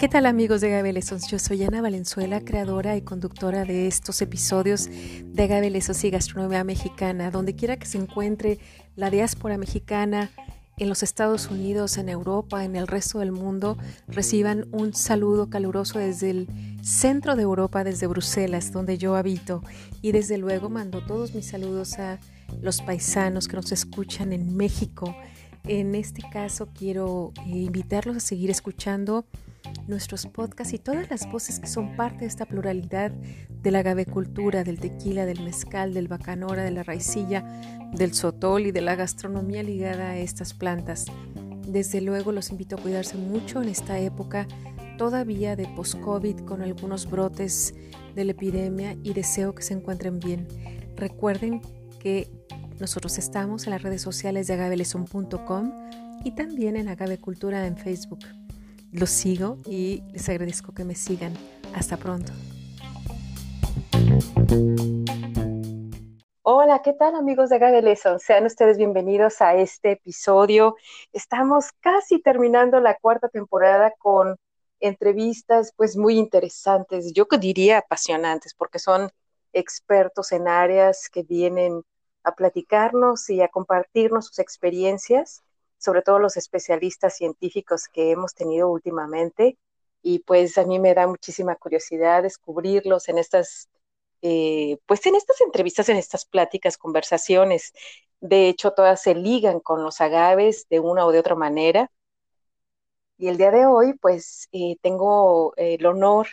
¿Qué tal amigos de Agave Yo soy Ana Valenzuela, creadora y conductora de estos episodios de Agave y Gastronomía Mexicana. Donde quiera que se encuentre la diáspora mexicana en los Estados Unidos, en Europa, en el resto del mundo, reciban un saludo caluroso desde el centro de Europa, desde Bruselas, donde yo habito. Y desde luego mando todos mis saludos a los paisanos que nos escuchan en México. En este caso quiero eh, invitarlos a seguir escuchando nuestros podcasts y todas las voces que son parte de esta pluralidad de la gavecultura, del tequila, del mezcal, del bacanora, de la raicilla, del sotol y de la gastronomía ligada a estas plantas. Desde luego los invito a cuidarse mucho en esta época todavía de post-COVID con algunos brotes de la epidemia y deseo que se encuentren bien. Recuerden que nosotros estamos en las redes sociales de agaveleson.com y también en Agavecultura en Facebook. Los sigo y les agradezco que me sigan. Hasta pronto. Hola, ¿qué tal amigos de Agave Sean ustedes bienvenidos a este episodio. Estamos casi terminando la cuarta temporada con entrevistas pues muy interesantes, yo diría apasionantes, porque son expertos en áreas que vienen a platicarnos y a compartirnos sus experiencias sobre todo los especialistas científicos que hemos tenido últimamente. Y pues a mí me da muchísima curiosidad descubrirlos en estas, eh, pues en estas entrevistas, en estas pláticas, conversaciones. De hecho, todas se ligan con los agaves de una o de otra manera. Y el día de hoy, pues eh, tengo el honor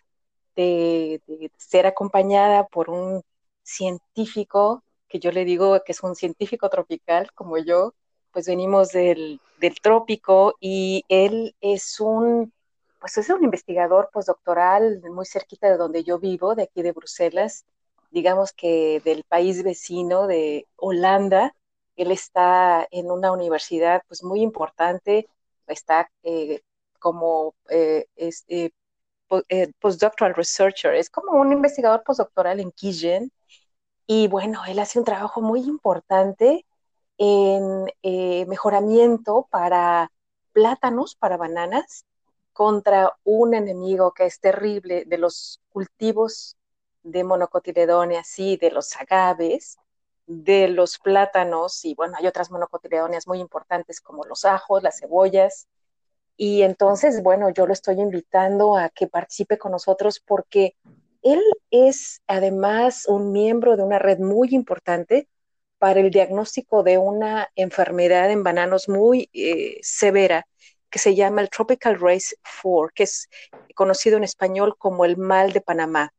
de, de ser acompañada por un científico que yo le digo que es un científico tropical como yo, pues venimos del, trópico y él es un, pues es un investigador postdoctoral muy cerquita de donde yo vivo, de aquí de Bruselas, digamos que del país vecino de Holanda. Él está en una universidad pues muy importante, está eh, como eh, eh, postdoctoral researcher, es como un investigador postdoctoral en Kijen. Y bueno, él hace un trabajo muy importante en eh, mejoramiento para plátanos, para bananas, contra un enemigo que es terrible de los cultivos de monocotiledóneas y de los agaves, de los plátanos, y bueno, hay otras monocotiledóneas muy importantes como los ajos, las cebollas. Y entonces, bueno, yo lo estoy invitando a que participe con nosotros porque él es además un miembro de una red muy importante para el diagnóstico de una enfermedad en bananos muy eh, severa que se llama el Tropical Race 4, que es conocido en español como el mal de Panamá.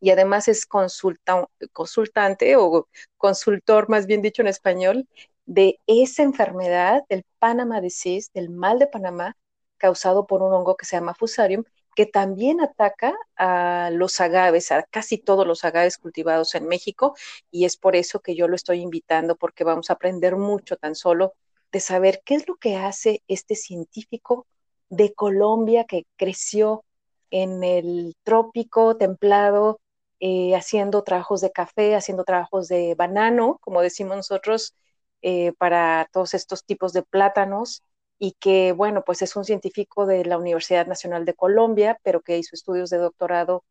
Y además es consultante o consultor, más bien dicho en español, de esa enfermedad, del Panama Disease, del mal de Panamá, causado por un hongo que se llama Fusarium, que también ataca a los agaves, a casi todos los agaves cultivados en México, y es por eso que yo lo estoy invitando, porque vamos a aprender mucho tan solo de saber qué es lo que hace este científico de Colombia que creció en el trópico templado, eh, haciendo trabajos de café, haciendo trabajos de banano, como decimos nosotros, eh, para todos estos tipos de plátanos, y que, bueno, pues es un científico de la Universidad Nacional de Colombia, pero que hizo estudios de doctorado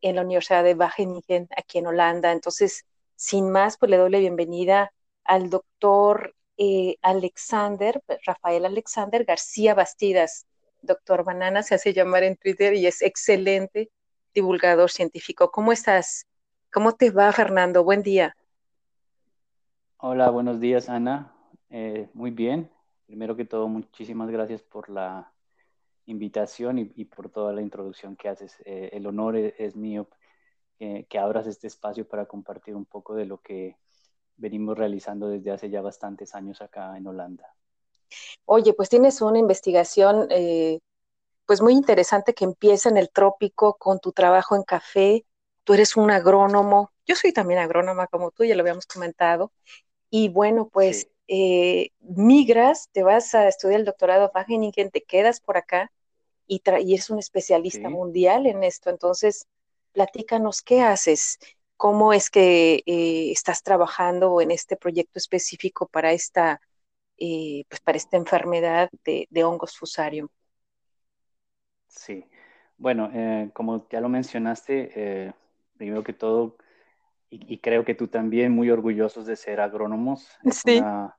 en la Universidad de Wageningen, aquí en Holanda. Entonces, sin más, pues le doy la bienvenida al doctor eh, Alexander, Rafael Alexander García Bastidas. Doctor Banana se hace llamar en Twitter y es excelente divulgador científico. ¿Cómo estás? ¿Cómo te va, Fernando? Buen día. Hola, buenos días, Ana. Eh, muy bien. Primero que todo, muchísimas gracias por la invitación y, por toda la introducción que haces. Eh, el honor e, es, mío que abras este espacio para compartir un poco de lo que venimos realizando desde hace ya bastantes años acá en Holanda. Oye, pues tienes una investigación eh, pues muy interesante que empieza en el trópico con tu trabajo en café. Tú eres un agrónomo, yo soy también agrónoma como tú, ya lo habíamos comentado. Y bueno, pues eh, migras, te vas a estudiar el doctorado a Wageningen, te quedas por acá y, y eres un especialista mundial en esto. Entonces, platícanos, ¿qué haces? ¿Cómo es que eh, estás trabajando en este proyecto específico para esta, eh, pues para esta enfermedad de, hongos fusarium? Sí, bueno, eh, como ya lo mencionaste, primero que todo, y, creo que tú también, muy orgullosos de ser agrónomos, es una,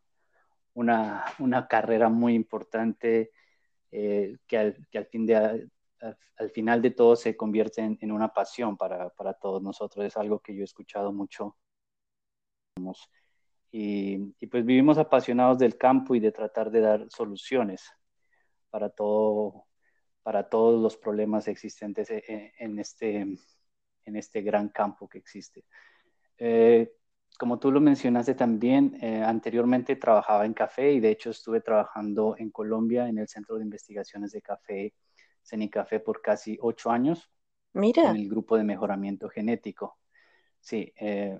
una, una, carrera muy importante eh, que, al, que, al, fin de, al, final de todo se convierte en, una pasión para, para, todos nosotros. Es algo que yo he escuchado mucho. Y, y, pues vivimos apasionados del campo y de tratar de dar soluciones para todo, para todos los problemas existentes e, e, en, este, en este gran campo que existe. Eh, como tú lo mencionaste también, eh, anteriormente trabajaba en café y de hecho estuve trabajando en Colombia en el Centro de Investigaciones de Café, CENICAFé, por casi ocho años. Mira. En el grupo de mejoramiento genético. Sí, eh,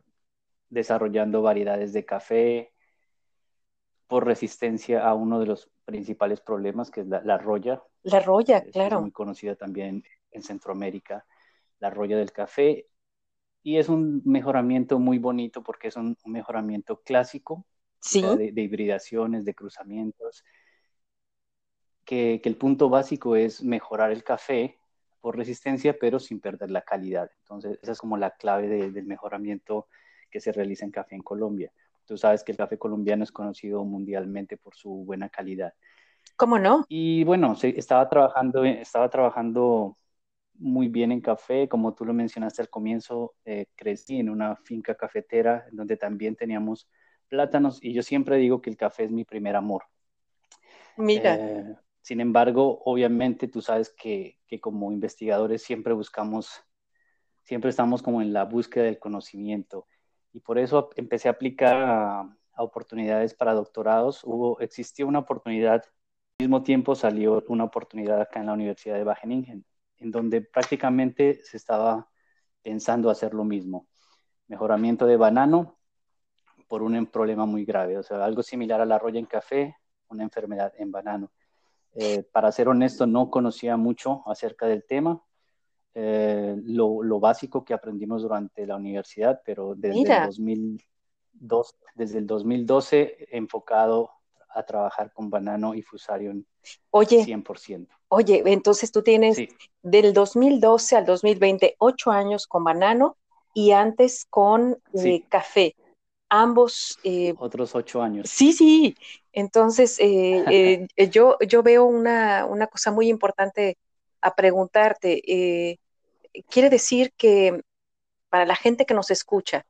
desarrollando variedades de café por resistencia a uno de los principales problemas, que es la, la roya. La roya, claro. Es muy conocida también en Centroamérica, la roya del café. Y es un mejoramiento muy bonito porque es un, mejoramiento clásico ¿Sí? de, hibridaciones, de cruzamientos, que, que, el punto básico es mejorar el café por resistencia, pero sin perder la calidad. Entonces, esa es como la clave del mejoramiento que se realiza en café en Colombia. Tú sabes que el café colombiano es conocido mundialmente por su buena calidad. ¿Cómo no? Y bueno, estaba trabajando, estaba trabajando muy bien en café, como tú lo mencionaste al comienzo, eh, crecí en una finca cafetera donde también teníamos plátanos y yo siempre digo que el café es mi primer amor. Mira. Eh, sin embargo, obviamente tú sabes que, que, como investigadores siempre buscamos, siempre estamos como en la búsqueda del conocimiento y por eso empecé a aplicar a, oportunidades para doctorados. Hubo, existió una oportunidad, al mismo tiempo salió una oportunidad acá en la Universidad de Wageningen, en donde prácticamente se estaba pensando hacer lo mismo. Mejoramiento de banano por un problema muy grave, o sea, algo similar a la roya en café, una enfermedad en banano. Eh, para ser honesto, no conocía mucho acerca del tema, eh, lo, lo, básico que aprendimos durante la universidad, pero desde el, 2002, desde el 2012 enfocado a trabajar con Banano y Fusarium oye, 100%. Oye, entonces tú tienes del 2012 al 2020 ocho años con Banano y antes con eh, Café. Ambos... Eh, Otros ocho años. Sí, sí. Entonces, yo, yo veo una, una cosa muy importante a preguntarte. Eh, quiere decir que para la gente que nos escucha,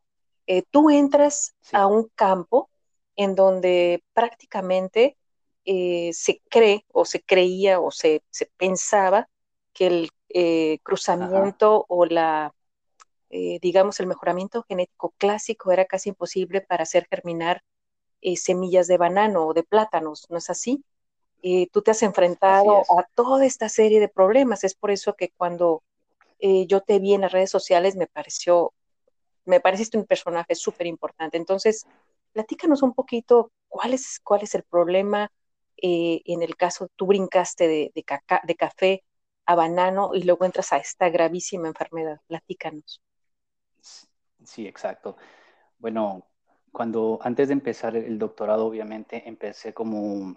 eh, tú entras a un campo en donde prácticamente eh, se cree o se creía o se, pensaba que el cruzamiento o la, digamos, el mejoramiento genético clásico era casi imposible para hacer germinar semillas de banano o de plátanos, ¿no es así? tú te has enfrentado a toda esta serie de problemas. Es por eso que cuando eh, yo te vi en las redes sociales me pareció, me pareciste un personaje súper importante. Entonces, platícanos un poquito cuál es, cuál es el problema eh, en el caso, tú brincaste de, café a banano y luego entras a esta gravísima enfermedad. Platícanos. Sí, exacto. Bueno, cuando antes de empezar el doctorado, obviamente empecé como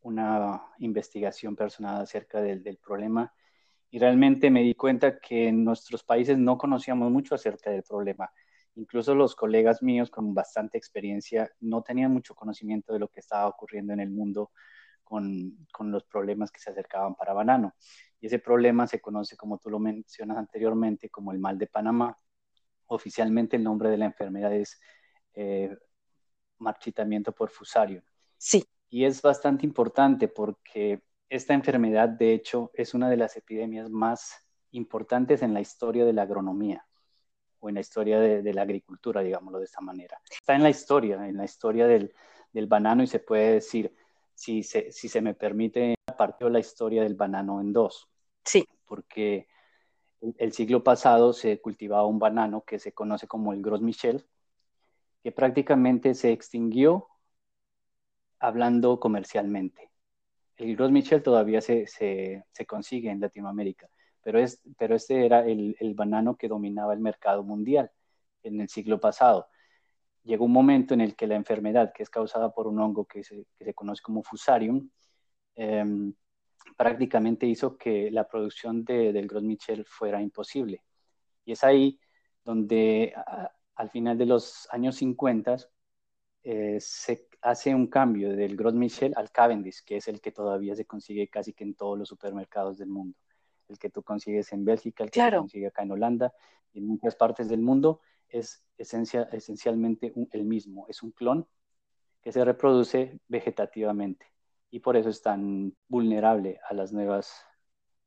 una investigación personal acerca del, problema y realmente me di cuenta que en nuestros países no conocíamos mucho acerca del problema. Incluso los colegas míos con bastante experiencia no tenían mucho conocimiento de lo que estaba ocurriendo en el mundo con, con los problemas que se acercaban para banano. Y ese problema se conoce, como tú lo mencionas anteriormente, como el mal de Panamá. Oficialmente el nombre de la enfermedad es eh, marchitamiento por fusario. Sí. Y es bastante importante porque esta enfermedad, de hecho, es una de las epidemias más importantes en la historia de la agronomía o en la historia de, la agricultura, digámoslo de esta manera. Está en la historia, en la historia del, banano y se puede decir, si se, si se me permite, partió la historia del banano en dos. Sí. Porque el siglo pasado se cultivaba un banano que se conoce como el Gros Michel, que prácticamente se extinguió hablando comercialmente. El Gros Michel todavía se, se, consigue en Latinoamérica, pero, es, este era el, banano que dominaba el mercado mundial en el siglo pasado. Llegó un momento en el que la enfermedad, que es causada por un hongo que se, conoce como fusarium, em, prácticamente hizo que la producción de, del Gros Michel fuera imposible. Y es ahí donde al final de los años 50 eh, se hace un cambio del Gros Michel al Cavendish, que es el que todavía se consigue casi que en todos los supermercados del mundo. El que tú consigues en Bélgica, el que se consigue acá en Holanda y en muchas partes del mundo es esencia, esencialmente el mismo. Es un clon que se reproduce vegetativamente y por eso es tan vulnerable a las nuevas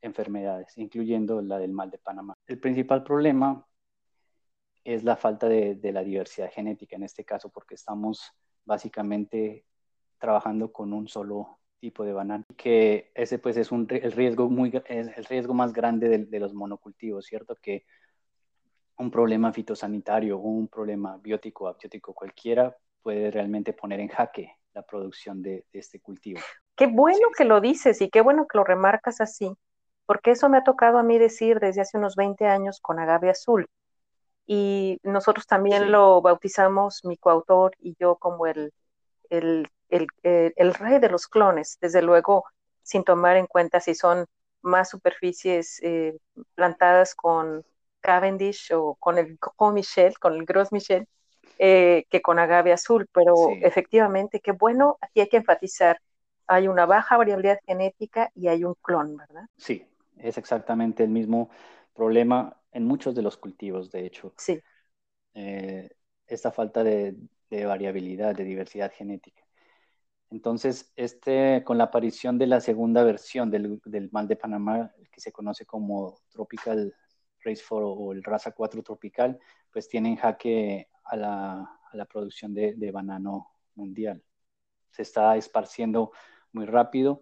enfermedades, incluyendo la del mal de Panamá. El principal problema es la falta de, la diversidad genética en este caso, porque estamos básicamente trabajando con un solo tipo de banano, que ese pues es un, el, riesgo muy, es el riesgo más grande de, de los monocultivos, ¿cierto? Que un problema fitosanitario o un problema biótico o abiótico cualquiera puede realmente poner en jaque la producción de, este cultivo. Qué bueno que lo dices y qué bueno que lo remarcas así, porque eso me ha tocado a mí decir desde hace unos 20 años con agave azul. Y nosotros también lo bautizamos, mi coautor y yo, como el, el, el, el, rey de los clones, desde luego sin tomar en cuenta si son más superficies eh, plantadas con Cavendish o con el Gros Michel, con el Gros Michel, eh, que con agave azul, pero efectivamente, qué bueno, aquí hay que enfatizar, hay una baja variabilidad genética y hay un clon, ¿verdad? Sí, es exactamente el mismo problema en muchos de los cultivos, de hecho. Sí. Eh, esta falta de, variabilidad, de diversidad genética. Entonces, este, con la aparición de la segunda versión del, del mal de Panamá, que se conoce como Tropical Race 4 o el Raza 4 Tropical, pues tienen jaque a la, producción de, banano mundial. Se está esparciendo muy rápido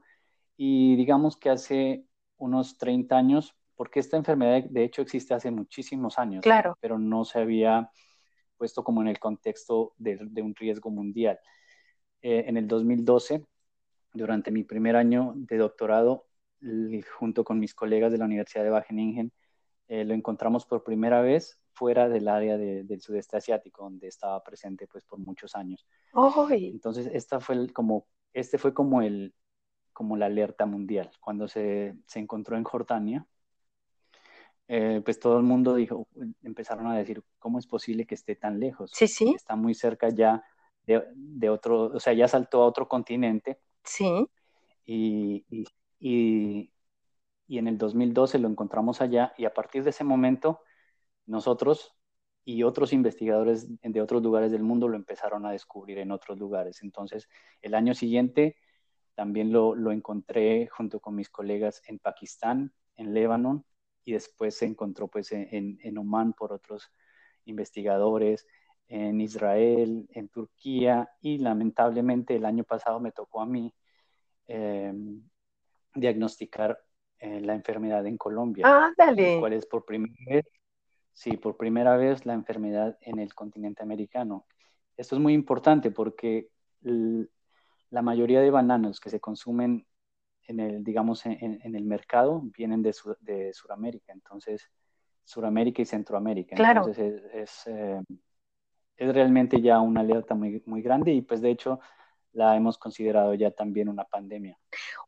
y digamos que hace unos 30 años, porque esta enfermedad de hecho existe hace muchísimos años, claro. pero no se había puesto como en el contexto de, un riesgo mundial. Eh, en el 2012, durante mi primer año de doctorado, junto con mis colegas de la Universidad de Wageningen, eh, lo encontramos por primera vez fuera del área del sudeste asiático, donde estaba presente pues por muchos años. Entonces, esta fue como, este fue como, el, como la alerta mundial. Cuando se, se encontró en Jordania, eh, pues todo el mundo dijo, empezaron a decir, ¿cómo es posible que esté tan lejos? Sí, sí. Está muy cerca ya de, de otro, o sea, ya saltó a otro continente. Sí. Y, y, y, y en el 2012 lo encontramos allá y a partir de ese momento nosotros y otros investigadores de otros lugares del mundo lo empezaron a descubrir en otros lugares. Entonces, el año siguiente también lo, encontré junto con mis colegas en Pakistán, en Líbano, y después se encontró pues en, en Oman por otros investigadores, en Israel, en Turquía, y lamentablemente el año pasado me tocó a mí em, diagnosticar eh, la enfermedad en Colombia, ah, dale. cual es por primera vez Sí, por primera vez la enfermedad en el continente americano. Esto es muy importante porque la mayoría de bananos que se consumen en el, digamos, en, el mercado vienen de, de Sudamérica, entonces Sudamérica y Centroamérica. Claro. Entonces es, eh, es, realmente ya una alerta muy, muy grande y pues de hecho la hemos considerado ya también una pandemia.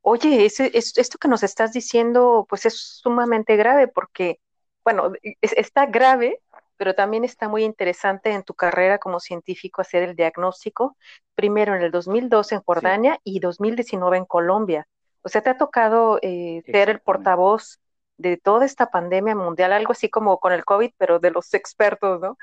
Oye, esto que nos estás diciendo pues es sumamente grave porque bueno, está grave, pero también está muy interesante en tu carrera como científico hacer el diagnóstico, primero en el 2012 en Jordania y 2019 en Colombia. O sea, te ha tocado eh, ser el portavoz de toda esta pandemia mundial, algo así como con el COVID, pero de los expertos, ¿no?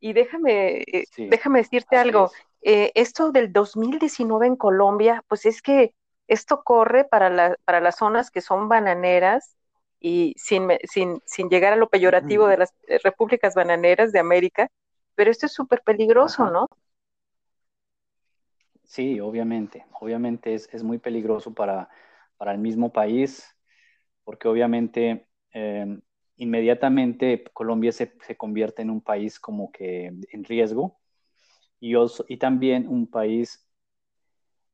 Y déjame, eh, déjame decirte algo, eh, esto del 2019 en Colombia, pues es que esto corre para, para las zonas que son bananeras, y sin, sin, sin llegar a lo peyorativo de las eh, repúblicas bananeras de América, pero esto es súper peligroso, ¿no? Sí, obviamente, obviamente es, es muy peligroso para, para, el mismo país, porque obviamente em, inmediatamente Colombia se, se, convierte en un país como que en riesgo y, y también un país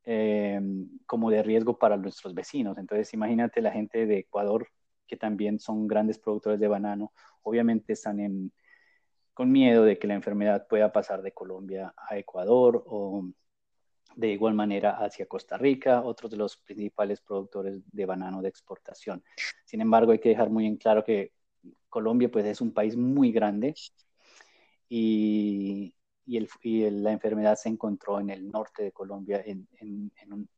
em, como de riesgo para nuestros vecinos. Entonces, imagínate la gente de Ecuador que también son grandes productores de banano, obviamente están con miedo de que la enfermedad pueda pasar de Colombia a Ecuador o, de igual manera hacia Costa Rica, otros de los principales productores de banano de exportación. Sin embargo, hay que dejar muy en claro que Colombia pues, es un país muy grande y, la enfermedad se encontró en el norte de Colombia en, un,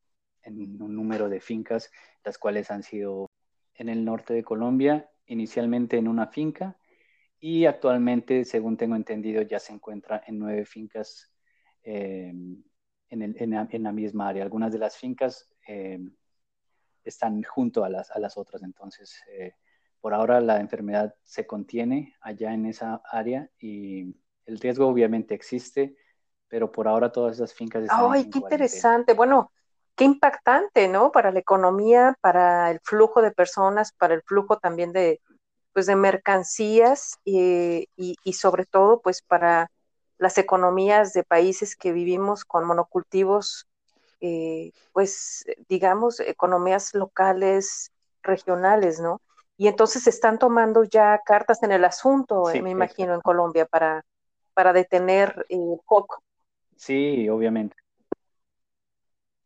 número de fincas, las cuales han sido en el norte de Colombia, inicialmente en una finca y actualmente, según tengo entendido, ya se encuentra en nueve fincas eh, en, la, misma área. Algunas de las fincas eh, están junto a las, a las otras, entonces eh, por ahora la enfermedad se contiene allá en esa área y el riesgo obviamente existe, pero por ahora todas esas fincas están. ¡Ay, qué interesante! Bueno, qué impactante, ¿no? Para la economía, para el flujo de personas, para el flujo también de, pues, de mercancías y, y, sobre todo, pues, para las economías de países que vivimos con monocultivos, eh, pues, digamos, economías locales, regionales, ¿no? Y entonces están tomando ya cartas en el asunto, eh, me imagino, en Colombia para, para detener el foco. Sí, obviamente.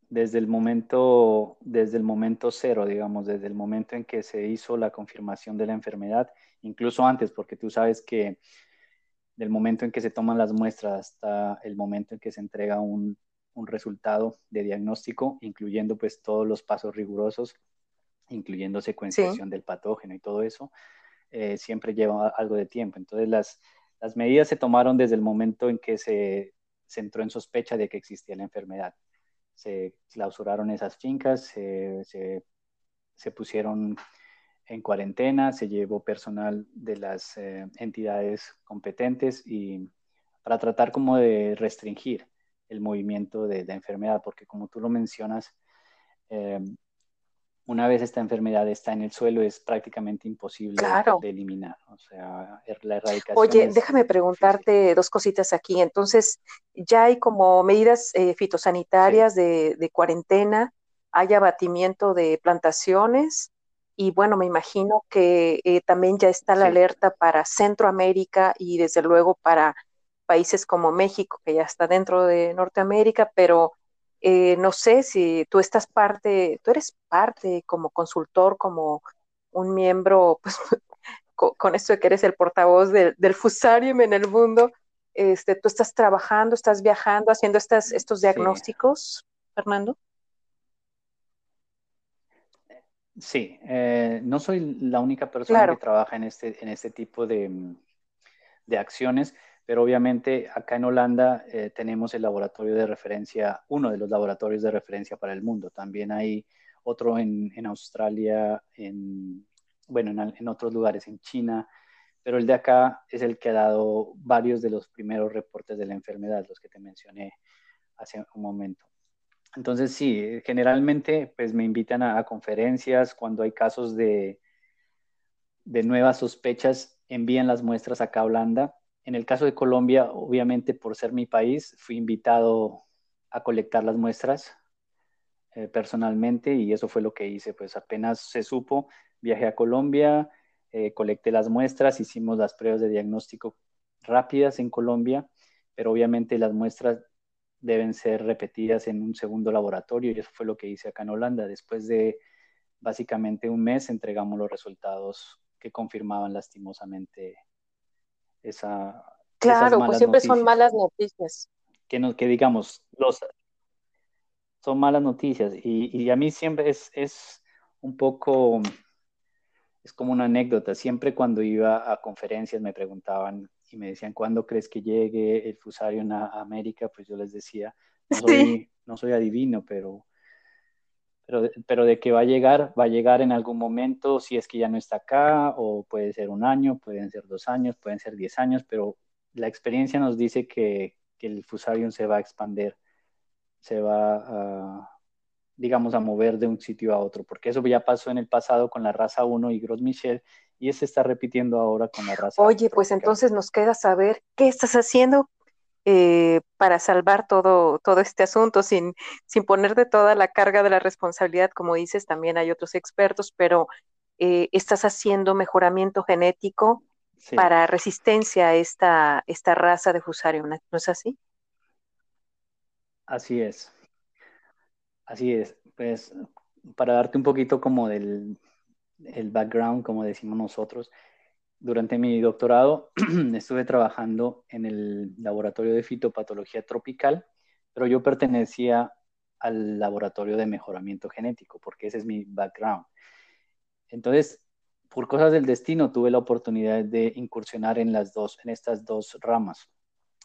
Desde el momento, desde el momento cero, digamos, desde el momento en que se hizo la confirmación de la enfermedad, incluso antes, porque tú sabes que del momento en que se toman las muestras hasta el momento en que se entrega un, un resultado de diagnóstico, incluyendo pues todos los pasos rigurosos, incluyendo secuenciación del patógeno y todo eso, eh, siempre lleva algo de tiempo. Entonces, las, las medidas se tomaron desde el momento en que se, se, entró en sospecha de que existía la enfermedad. Se clausuraron esas fincas, se, se, pusieron en cuarentena, se llevó personal de las eh, entidades competentes y para tratar como de restringir el movimiento de, de enfermedad, porque como tú lo mencionas, eh, una vez esta enfermedad está en el suelo, es prácticamente imposible de eliminar. O sea, er, la erradicación. Oye, déjame preguntarte dos cositas aquí. Entonces, ya hay como medidas eh, fitosanitarias de, cuarentena, hay abatimiento de plantaciones y bueno, me imagino que eh, también ya está la alerta para Centroamérica y desde luego para países como México, que ya está dentro de Norteamérica, pero eh, no sé si tú estás parte, tú eres parte como consultor, como un miembro, pues con, esto de que eres el portavoz del Fusarium en el mundo, este, tú estás trabajando, estás viajando, haciendo estas, estos diagnósticos, Fernando. Sí, eh, no soy la única persona que trabaja en este, en este tipo de, de acciones pero obviamente acá en Holanda eh, tenemos el laboratorio de referencia, uno de los laboratorios de referencia para el mundo. También hay otro en, en Australia, en, bueno, en, en, otros lugares, en China, pero el de acá es el que ha dado varios de los primeros reportes de la enfermedad, los que te mencioné hace un momento. Entonces, sí, generalmente pues me invitan a, a conferencias cuando hay casos de, de nuevas sospechas, envían las muestras acá a Holanda en el caso de Colombia, obviamente por ser mi país, fui invitado a colectar las muestras eh, personalmente y eso fue lo que hice. Pues apenas se supo, viajé a Colombia, eh, colecté las muestras, hicimos las pruebas de diagnóstico rápidas en Colombia, pero obviamente las muestras deben ser repetidas en un segundo laboratorio y eso fue lo que hice acá en Holanda. Después de básicamente un mes entregamos los resultados que confirmaban lastimosamente esa... Claro, pues siempre son malas noticias. Que, no, que digamos, los, son malas noticias y, y a mí siempre es, es, un poco, es como una anécdota, siempre cuando iba a conferencias me preguntaban y me decían, ¿cuándo crees que llegue el fusario a América? Pues yo les decía, no soy, no soy adivino, pero pero, pero de que va a llegar, va a llegar en algún momento, si es que ya no está acá, o puede ser un año, pueden ser dos años, pueden ser diez años, pero la experiencia nos dice que, que el fusarium se va a expandir, se va a, digamos, a mover de un sitio a otro, porque eso ya pasó en el pasado con la raza 1 y Gros Michel, y se está repitiendo ahora con la raza Oye, pues entonces nos queda saber qué estás haciendo eh, para salvar todo, todo este asunto sin, sin ponerte toda la carga de la responsabilidad, como dices, también hay otros expertos, pero eh, estás haciendo mejoramiento genético para resistencia a esta, esta raza de Fusarium, ¿no es así? Así es. Así es, pues para darte un poquito como del el background, como decimos nosotros, durante mi doctorado estuve trabajando en el laboratorio de fitopatología tropical, pero yo pertenecía al laboratorio de mejoramiento genético, porque ese es mi background. Entonces, por cosas del destino, tuve la oportunidad de incursionar en las dos, en estas dos ramas,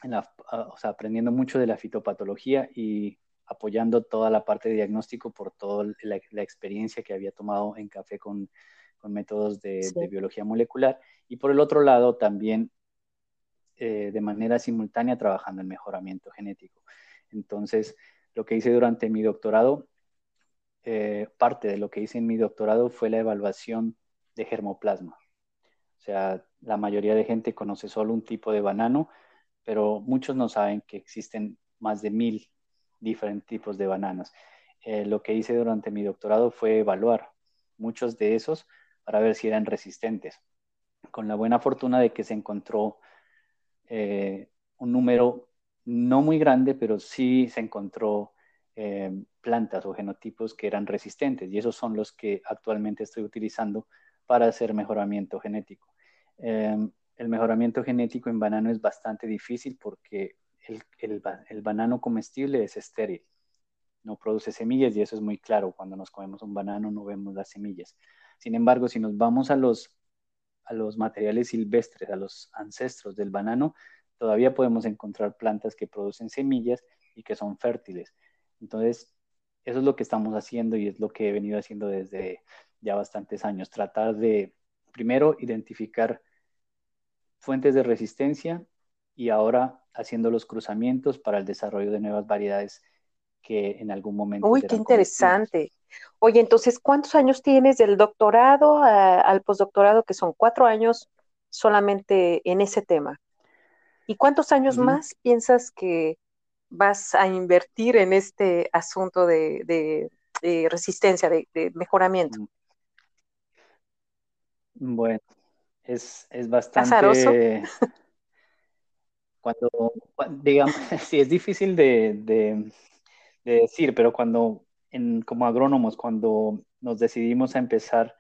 sea, aprendiendo mucho de la fitopatología y apoyando toda la parte de diagnóstico por toda la, experiencia que había tomado en café con, con métodos de, biología molecular. Y por el otro lado, también eh, de manera simultánea trabajando en mejoramiento genético. Entonces, lo que hice durante mi doctorado, eh, parte de lo que hice en mi doctorado fue la evaluación de germoplasma. O sea, la mayoría de gente conoce solo un tipo de banano, pero muchos no saben que existen más de mil diferentes tipos de bananas. Eh, lo que hice durante mi doctorado fue evaluar muchos de esos para ver si eran resistentes, con la buena fortuna de que se encontró eh, un número no muy grande, pero sí se encontró eh, plantas o genotipos que eran resistentes y esos son los que actualmente estoy utilizando para hacer mejoramiento genético. el mejoramiento genético en banano es bastante difícil porque el, banano comestible es estéril, no produce semillas y eso es muy claro. Cuando nos comemos un banano no vemos las semillas. Sin embargo, si nos vamos a los, a los materiales silvestres, a los ancestros del banano, todavía podemos encontrar plantas que producen semillas y que son fértiles. Entonces, eso es lo que estamos haciendo y es lo que he venido haciendo desde ya bastantes años. Tratar de, primero, identificar fuentes de resistencia y ahora haciendo los cruzamientos para el desarrollo de nuevas variedades que en algún momento. Uy, qué interesante. Oye, entonces, ¿cuántos años tienes del doctorado al postdoctorado, que son cuatro años solamente en ese tema? ¿Y cuántos años más piensas que vas a invertir en este asunto de, resistencia, de, mejoramiento? Mm. Bueno, es, es bastante cuando, digamos, sí, es difícil de, decir, pero cuando, en, como agrónomos, cuando nos decidimos a empezar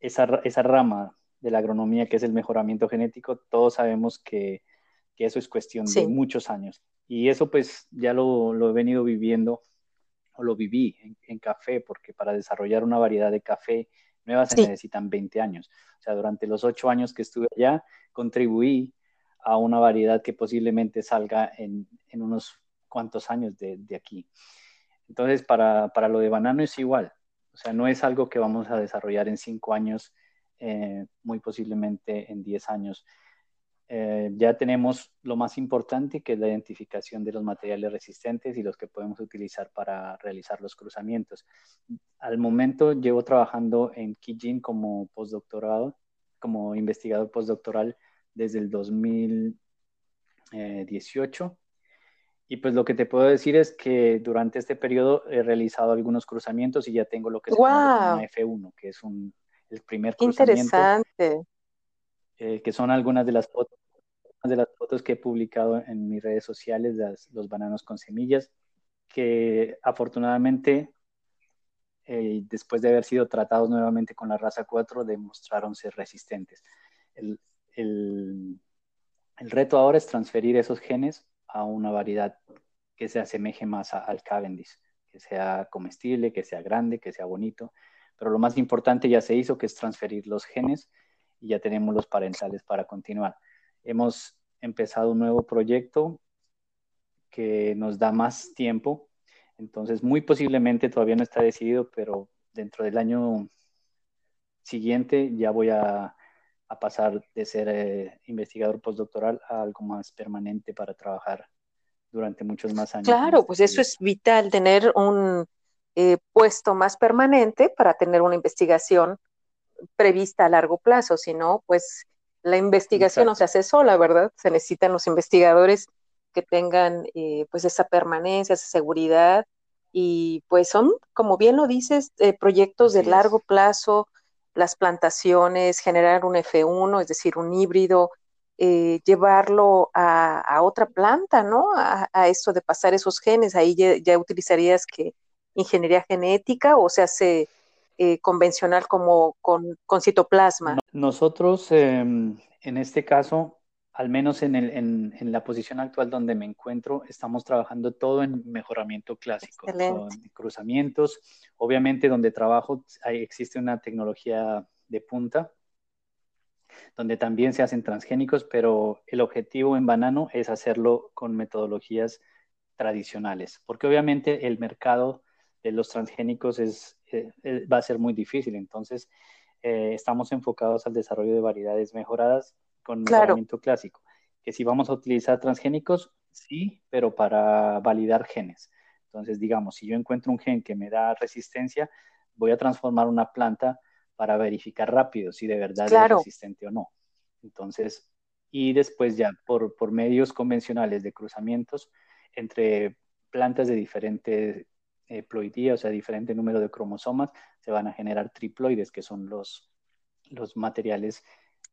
esa, rama de la agronomía que es el mejoramiento genético, todos sabemos que, eso es cuestión de muchos años. Y eso pues ya lo, he venido viviendo o lo viví en, café, porque para desarrollar una variedad de café nueva se necesitan 20 años. O sea, durante los ocho años que estuve allá, contribuí a una variedad que posiblemente salga en, unos cuantos años de, aquí. Entonces, para, lo de banano es igual. O sea, no es algo que vamos a desarrollar en cinco años, eh, muy posiblemente en diez años. Eh, ya tenemos lo más importante, que es la identificación de los materiales resistentes y los que podemos utilizar para realizar los cruzamientos. Al momento llevo trabajando en Kijin como postdoctorado, como investigador postdoctoral desde el 2018. Y pues lo que te puedo decir es que durante este periodo he realizado algunos cruzamientos y ya tengo lo que es una F1, que es un, el primer cruzamiento. Interesante. Eh, que son algunas de las fotos de las fotos que he publicado en mis redes sociales, los bananos con semillas, que afortunadamente, eh, después de haber sido tratados nuevamente con la raza 4, demostraron ser resistentes. El, el, reto ahora es transferir esos genes a una variedad que se asemeje más al Cavendish, que sea comestible, que sea grande, que sea bonito. Pero lo más importante ya se hizo, que es transferir los genes y ya tenemos los parentales para continuar. Hemos empezado un nuevo proyecto que nos da más tiempo. Entonces, muy posiblemente todavía no está decidido, pero dentro del año siguiente ya voy a a pasar de ser eh, investigador postdoctoral a algo más permanente para trabajar durante muchos más años. Claro, este pues eso es vital, tener un eh, puesto más permanente para tener una investigación prevista a largo plazo, si no, pues la investigación no se hace sola, ¿verdad? Se necesitan los investigadores que tengan eh, pues esa permanencia, esa seguridad y pues son, como bien lo dices, proyectos de largo plazo, las plantaciones, generar un F1, es decir, un híbrido, eh, llevarlo a, otra planta, ¿no? A, esto de pasar esos genes, ahí ya, utilizarías que ingeniería genética o se hace eh, convencional como con, citoplasma? nosotros, em, en este caso, al menos en, el, en, en, la posición actual donde me encuentro, estamos trabajando todo en mejoramiento clásico, cruzamientos. Obviamente donde trabajo hay, existe una tecnología de punta, donde también se hacen transgénicos, pero el objetivo en banano es hacerlo con metodologías tradicionales, porque obviamente el mercado de los transgénicos es, eh, eh, va a ser muy difícil, entonces eh, estamos enfocados al desarrollo de variedades mejoradas con mejoramiento clásico. Que si vamos a utilizar transgénicos, sí, pero para validar genes. Entonces, digamos, si yo encuentro un gen que me da resistencia, voy a transformar una planta para verificar rápido si de verdad es resistente o no. Entonces, y después ya por, por medios convencionales de cruzamientos entre plantas de diferente eh, ploidía, o sea, diferente número de cromosomas, se van a generar triploides, que son los, los materiales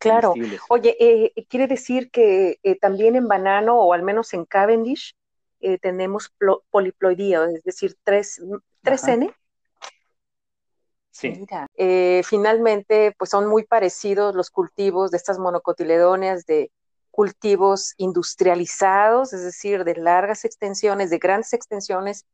Claro. Oye, eh, quiere decir que eh, también en banano, o al menos en Cavendish, eh, tenemos poliploidía, es decir, 3, 3N. Sí. finalmente, pues son muy parecidos los cultivos de estas monocotiledóneas de cultivos industrializados, es decir, de largas extensiones, de grandes extensiones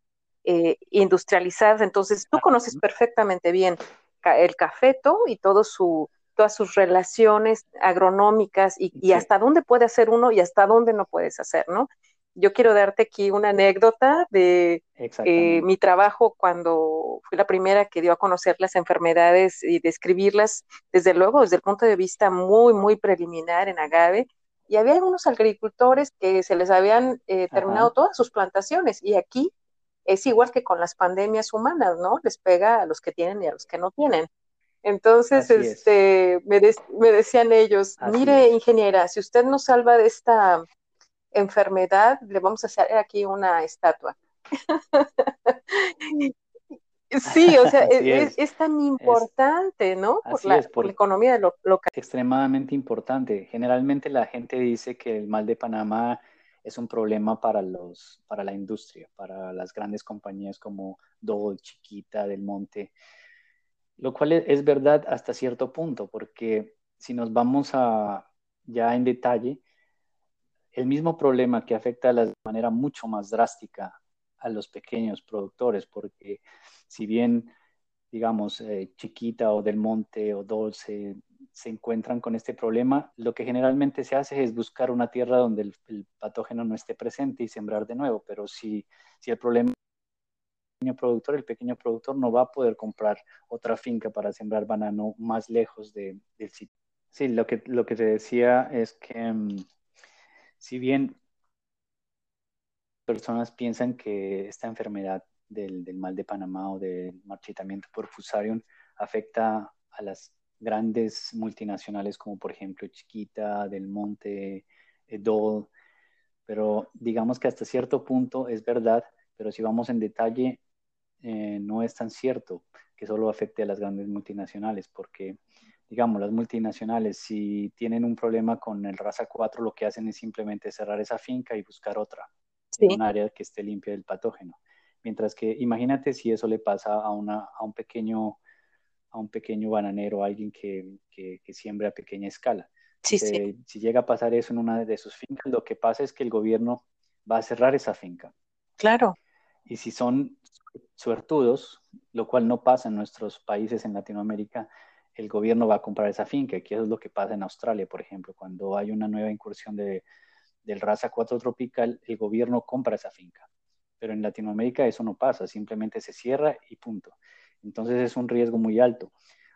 industrializadas. Entonces, tú conoces perfectamente bien el cafeto y todo su, todas sus relaciones agronómicas y, hasta dónde puede hacer uno y hasta dónde no puedes hacer, ¿no? Yo quiero darte aquí una anécdota de eh, mi trabajo cuando fui la primera que dio a conocer las enfermedades y describirlas, desde luego, desde el punto de vista muy, muy preliminar en agave. Y había algunos agricultores que se les habían eh, terminado todas sus plantaciones y aquí es igual que con las pandemias humanas, ¿no? Les pega a los que tienen y a los que no tienen. Entonces, este, me, decían ellos, mire, ingeniera, si usted nos salva de esta enfermedad, le vamos a hacer aquí una estatua. sí, o sea, e, es, tan importante, ¿no? Por la, por, la, economía de lo local. Extremadamente importante. Generalmente la gente dice que el mal de Panamá es un problema para, los, para la industria, para las grandes compañías como Dole, Chiquita, Del Monte lo cual e-, es verdad hasta cierto punto, porque si nos vamos a ya en detalle, el mismo problema que afecta de manera mucho más drástica a los pequeños productores, porque si bien, digamos, eh, Chiquita o Del Monte o Dulce se encuentran con este problema, lo que generalmente se hace es buscar una tierra donde el, el patógeno no esté presente y sembrar de nuevo, pero si, si el problema productor, el pequeño productor no va a poder comprar otra finca para sembrar banano más lejos del sitio. Sí, lo que, lo que te decía es que mm, si bien personas piensan que esta enfermedad del, mal de Panamá o del marchitamiento por fusarium afecta a las grandes multinacionales como por ejemplo Chiquita, Del Monte, Dole, pero digamos que hasta cierto punto es verdad, pero si vamos en detalle, eh, no es tan cierto que solo afecte a las grandes multinacionales, porque, digamos, las multinacionales, si tienen un problema con el raza 4, lo que hacen es simplemente cerrar esa finca y buscar otra, en un área que esté limpia del patógeno. Mientras que imagínate si eso le pasa a, una, a un pequeño a un pequeño bananero, a alguien que, que, siembra a pequeña escala. Sí, Si llega a pasar eso en una de sus fincas, lo que pasa es que el gobierno va a cerrar esa finca. Claro. Y si son suertudos, lo cual no pasa en nuestros países en Latinoamérica, el gobierno va a comprar esa finca, que es lo que pasa en Australia, por ejemplo, cuando hay una nueva incursión de, del raza 4 tropical, el gobierno compra esa finca. Pero en Latinoamérica eso no pasa, simplemente se cierra y punto. Entonces es un riesgo muy alto.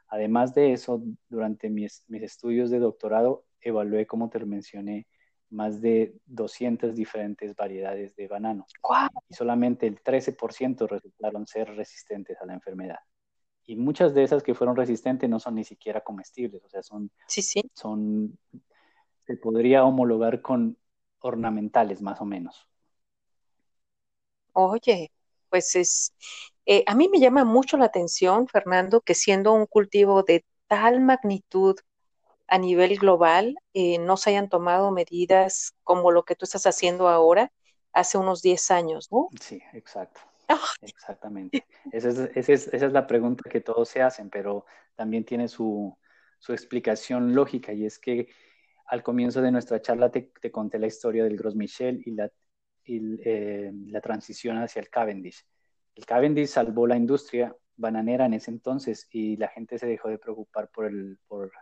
Además de eso, durante mis, mis estudios de doctorado, evalué, como te mencioné, más de 200 diferentes variedades de banano. Y solamente el 13% resultaron ser resistentes a la enfermedad. Y muchas de esas que fueron resistentes no son ni siquiera comestibles, o sea, son, sí, sí. son se podría homologar con ornamentales más o menos. Oye, pues es, eh, a mí me llama mucho la atención, Fernando, que siendo un cultivo de tal magnitud, a nivel global eh, no se hayan tomado medidas como lo que tú estás haciendo ahora hace unos 10 años, ¿no? Sí, exacto. Exactamente. Esa es, la pregunta que todos se hacen, pero también tiene su, explicación lógica y es que al comienzo de nuestra charla te, conté la historia del Gros Michel y, la, eh, la transición hacia el Cavendish. El Cavendish salvó la industria bananera en ese entonces y la gente se dejó de preocupar por el, por,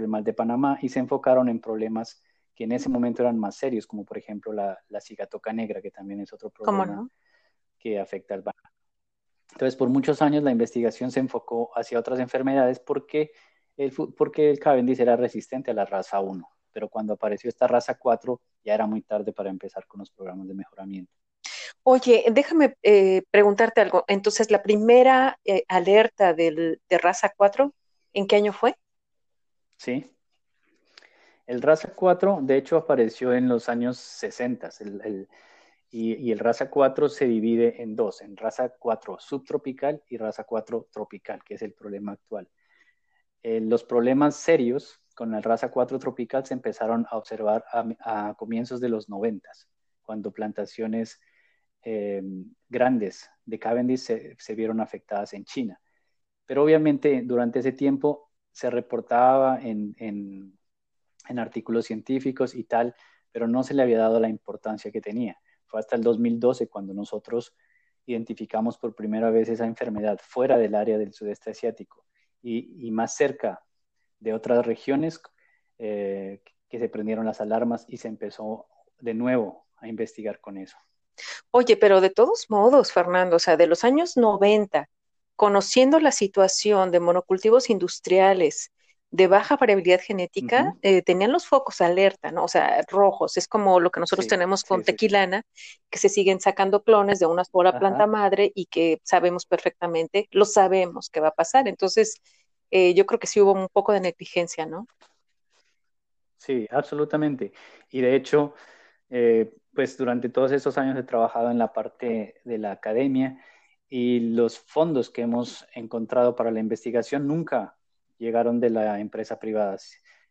el mal de Panamá y se enfocaron en problemas que en ese momento eran más serios, como por ejemplo la, la cigatoca negra, que también es otro problema que afecta al banano. Entonces, por muchos años la investigación se enfocó hacia otras enfermedades porque el, porque el Cavendish era resistente a la raza 1, pero cuando apareció esta raza 4 ya era muy tarde para empezar con los programas de mejoramiento. Oye, déjame eh, preguntarte algo. Entonces, la primera eh, alerta del, de raza 4, ¿en qué año fue? Sí. El raza 4, de hecho, apareció en los años 60. y, el raza 4 se divide en dos, en raza 4 subtropical y raza 4 tropical, que es el problema actual. Eh, los problemas serios con la raza 4 tropical se empezaron a observar a, comienzos de los 90, cuando plantaciones eh, grandes de Cavendish se, vieron afectadas en China. Pero obviamente durante ese tiempo se reportaba en, en, artículos científicos y tal, pero no se le había dado la importancia que tenía. Fue hasta el 2012 cuando nosotros identificamos por primera vez esa enfermedad fuera del área del sudeste asiático y, más cerca de otras regiones eh, que se prendieron las alarmas y se empezó de nuevo a investigar con eso. Oye, pero de todos modos, Fernando, o sea, de los años 90, conociendo la situación de monocultivos industriales de baja variabilidad genética, eh, tenían los focos alerta, ¿no? O sea, rojos. Es como lo que nosotros tenemos con tequilana, que se siguen sacando clones de una sola planta madre y que sabemos perfectamente, lo sabemos que va a pasar. Entonces, eh, yo creo que sí hubo un poco de negligencia, ¿no? Sí, absolutamente. Y de hecho, eh, pues durante todos estos años he trabajado en la parte de la academia y los fondos que hemos encontrado para la investigación nunca llegaron de la empresa privada,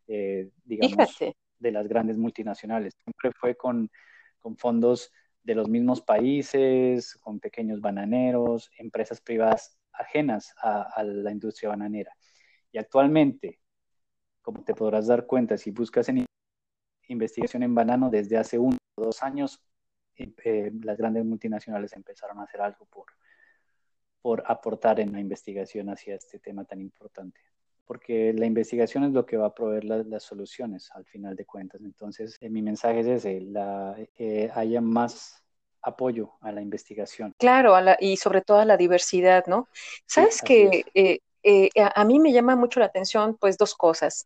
eh, digamos, de las grandes multinacionales. Siempre fue con, fondos de los mismos países, con pequeños bananeros, empresas privadas ajenas a, la industria bananera. Y actualmente, como te podrás dar cuenta, si buscas en investigación en banano desde hace uno o dos años, eh, las grandes multinacionales empezaron a hacer algo por, por aportar en la investigación hacia este tema tan importante. Porque la investigación es lo que va a proveer las soluciones al final de cuentas. Entonces, eh, mi mensaje es ese, la, que haya más apoyo a la investigación. Claro, y sobre todo a la diversidad, ¿no? Sabes que eh, a, mí me llama mucho la atención, pues, dos cosas.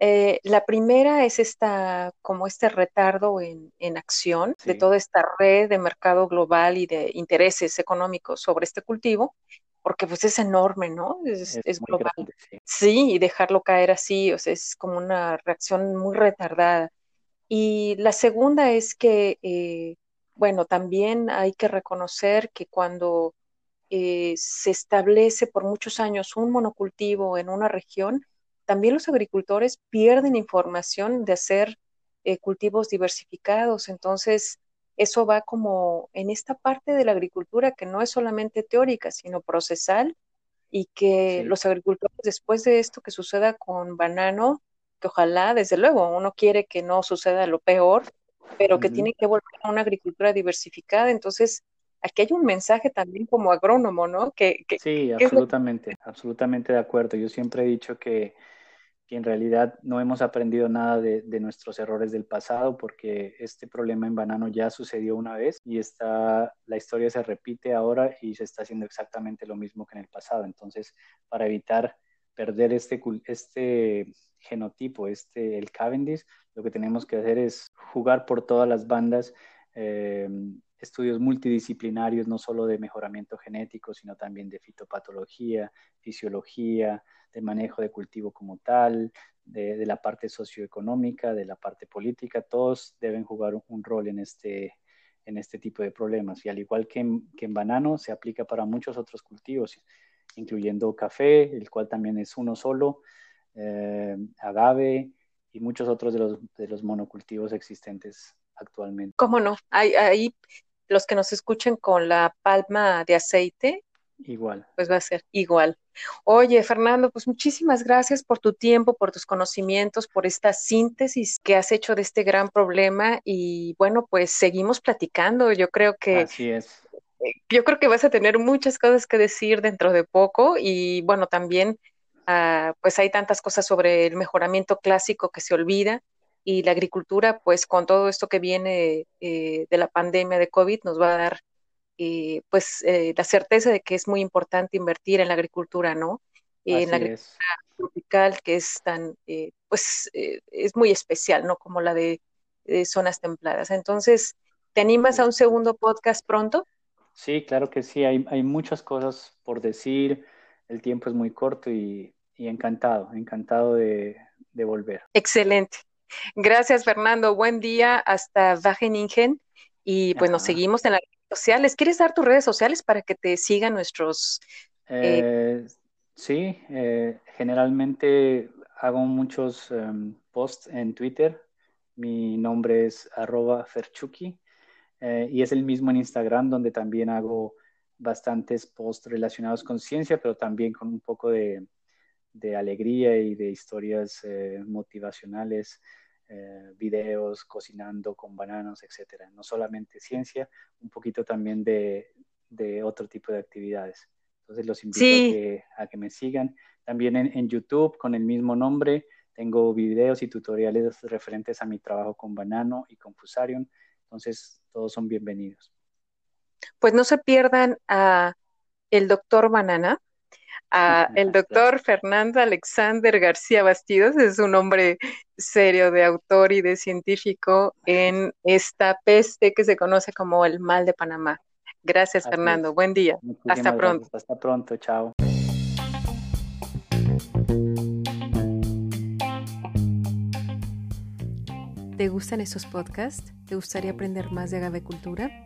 Eh, la primera es esta, como este retardo en, acción de toda esta red de mercado global y de intereses económicos sobre este cultivo, porque pues es enorme, ¿no? Es, global. sí. y dejarlo caer así, o sea, es como una reacción muy retardada. Y la segunda es que, eh, bueno, también hay que reconocer que cuando eh, se establece por muchos años un monocultivo en una región, también los agricultores pierden información de hacer eh, cultivos diversificados. Entonces, eso va como en esta parte de la agricultura que no es solamente teórica, sino procesal y que los agricultores después de esto que suceda con banano, que ojalá, desde luego, uno quiere que no suceda lo peor, pero que tiene que volver a una agricultura diversificada. Entonces, aquí hay un mensaje también como agrónomo, ¿no? Que, sí, absolutamente, absolutamente de acuerdo. Yo siempre he dicho que que en realidad no hemos aprendido nada de, nuestros errores del pasado porque este problema en banano ya sucedió una vez y está, la historia se repite ahora y se está haciendo exactamente lo mismo que en el pasado. Entonces, para evitar perder este, este genotipo, este, el Cavendish, lo que tenemos que hacer es jugar por todas las bandas, eh, estudios multidisciplinarios, no solo de mejoramiento genético, sino también de fitopatología, fisiología, de manejo de cultivo como tal, de, la parte socioeconómica, de la parte política, todos deben jugar un rol en este, en este tipo de problemas. Y al igual que en, banano, se aplica para muchos otros cultivos, incluyendo café, el cual también es uno solo, eh, agave y muchos otros de los, de los monocultivos existentes actualmente. ¿Cómo no? Ahí los que nos escuchen con la palma de aceite, igual. Pues va a ser igual. Oye, Fernando, pues muchísimas gracias por tu tiempo, por tus conocimientos, por esta síntesis que has hecho de este gran problema y bueno, pues seguimos platicando. Yo creo que Así es. Eh, yo creo que vas a tener muchas cosas que decir dentro de poco y bueno, también ah, pues hay tantas cosas sobre el mejoramiento clásico que se olvida y la agricultura, pues con todo esto que viene eh, de la pandemia de COVID, nos va a dar eh, pues la certeza de que es muy importante invertir en la agricultura, ¿no? en la agricultura tropical, que es tan, pues es muy especial, ¿no? Como la de zonas templadas. Entonces, ¿te animas a un segundo podcast pronto? Sí, claro que sí, hay, hay muchas cosas por decir, el tiempo es muy corto y, encantado, encantado de, volver. Excelente. Gracias, Fernando. Buen día hasta Wageningen y pues nos seguimos en las redes sociales. ¿Quieres dar tus redes sociales para que te sigan nuestros... Eh, eh, sí, eh, generalmente hago muchos em, posts en Twitter. Mi nombre es arroba ferchuki y es el mismo en Instagram donde también hago bastantes posts relacionados con ciencia, pero también con un poco de, de alegría y de historias eh, motivacionales, eh, videos cocinando con bananos, etcétera. No solamente ciencia, un poquito también de, de otro tipo de actividades. Entonces los invito a, que, a, que, me sigan. También en, en, YouTube con el mismo nombre tengo videos y tutoriales referentes a mi trabajo con banano y con Fusarium. Entonces, todos son bienvenidos. Pues no se pierdan a el doctor Banana, a el doctor Fernando Alexander García Bastidos, es un hombre serio de autor y de científico en esta peste que se conoce como el mal de Panamá. Gracias, Fernando. Buen día. Hasta pronto. Hasta pronto. Chao. ¿Te gustan estos podcasts? ¿Te gustaría aprender más de agavecultura?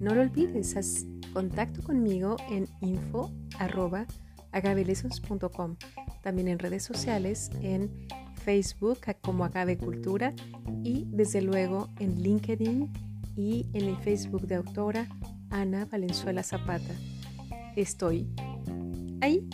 No lo olvides, haz contacto conmigo en info.agavelessons.com. También en redes sociales, en Facebook como Agavecultura y desde luego en LinkedIn y en el Facebook de autora Ana Valenzuela Zapata. Estoy ahí.